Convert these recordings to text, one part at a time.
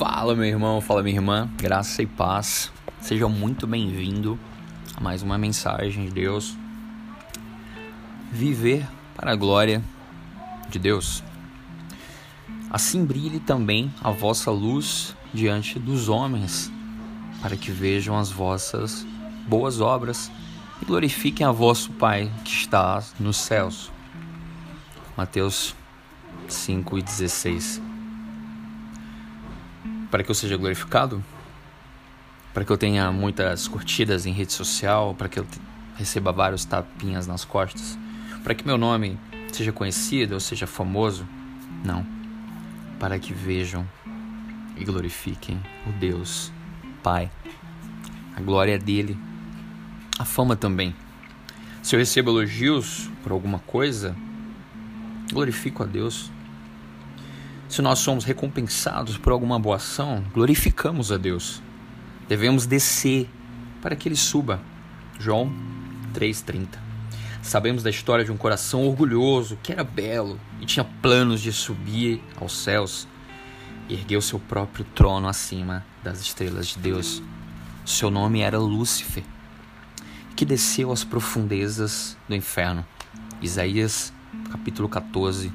Fala, meu irmão, fala, minha irmã, graça e paz. Seja muito bem-vindo a mais uma mensagem de Deus. Viver para a glória de Deus. Assim brilhe também a vossa luz diante dos homens, para que vejam as vossas boas obras e glorifiquem a vosso Pai que está nos céus. Mateus 5 e 16 para que eu seja glorificado, para que eu tenha muitas curtidas em rede social, para que eu receba vários tapinhas nas costas, para que meu nome seja conhecido ou seja famoso. Não. Para que vejam e glorifiquem o Deus Pai. A glória é dele, a fama também. Se eu recebo elogios por alguma coisa, glorifico a Deus. Se nós somos recompensados por alguma boa ação, glorificamos a Deus. Devemos descer para que ele suba. João 3:30. Sabemos da história de um coração orgulhoso, que era belo e tinha planos de subir aos céus e ergueu seu próprio trono acima das estrelas de Deus. Seu nome era Lúcifer, que desceu às profundezas do inferno. Isaías capítulo 14,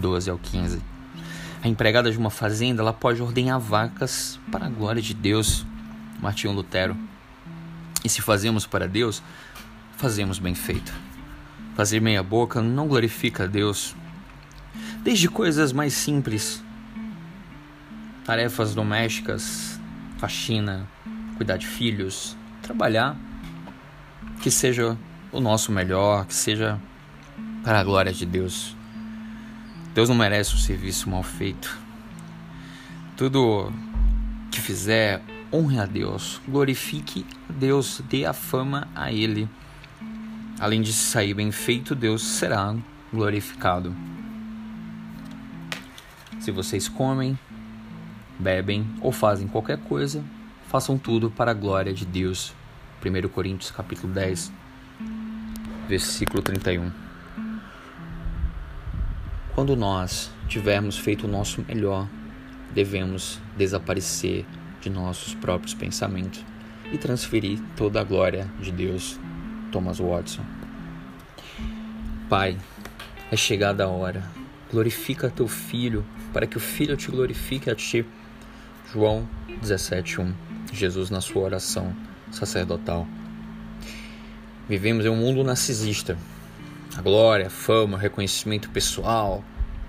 12 ao 15. A empregada de uma fazenda ela pode ordenhar vacas para a glória de Deus. Martinho Lutero. E se fazemos para Deus, fazemos bem feito. Fazer meia boca não glorifica a Deus. Desde coisas mais simples, tarefas domésticas, faxina, cuidar de filhos, trabalhar, que seja o nosso melhor, que seja para a glória de Deus. Deus não merece um serviço mal feito. Tudo que fizer, honre a Deus, glorifique a Deus, dê a fama a Ele. Além de sair bem feito, Deus será glorificado. Se vocês comem, bebem ou fazem qualquer coisa, façam tudo para a glória de Deus. 1 Coríntios capítulo 10, versículo 31. Quando nós tivermos feito o nosso melhor, devemos desaparecer de nossos próprios pensamentos e transferir toda a glória de Deus. Thomas Watson. Pai, é chegada a hora. Glorifica teu filho, para que o filho te glorifique a ti. João 17:1. Jesus na sua oração sacerdotal. Vivemos em um mundo narcisista, a glória, a fama, o reconhecimento pessoal,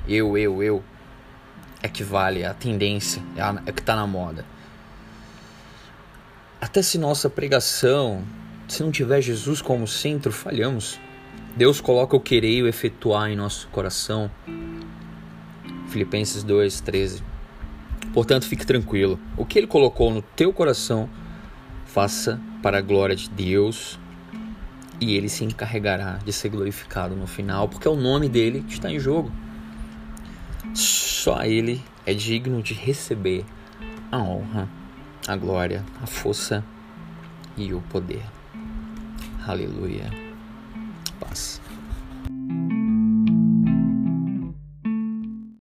eu, eu, eu, é que vale, é a tendência, é, a, é que está na moda. Até se nossa pregação, se não tiver Jesus como centro, falhamos. Deus coloca o querer e o efetuar em nosso coração. Filipenses 2:13. Portanto, fique tranquilo. O que ele colocou no teu coração, faça para a glória de Deus e ele se encarregará de ser glorificado no final, porque é o nome dele que está em jogo. Só ele é digno de receber a honra, a glória, a força e o poder. Aleluia. Paz.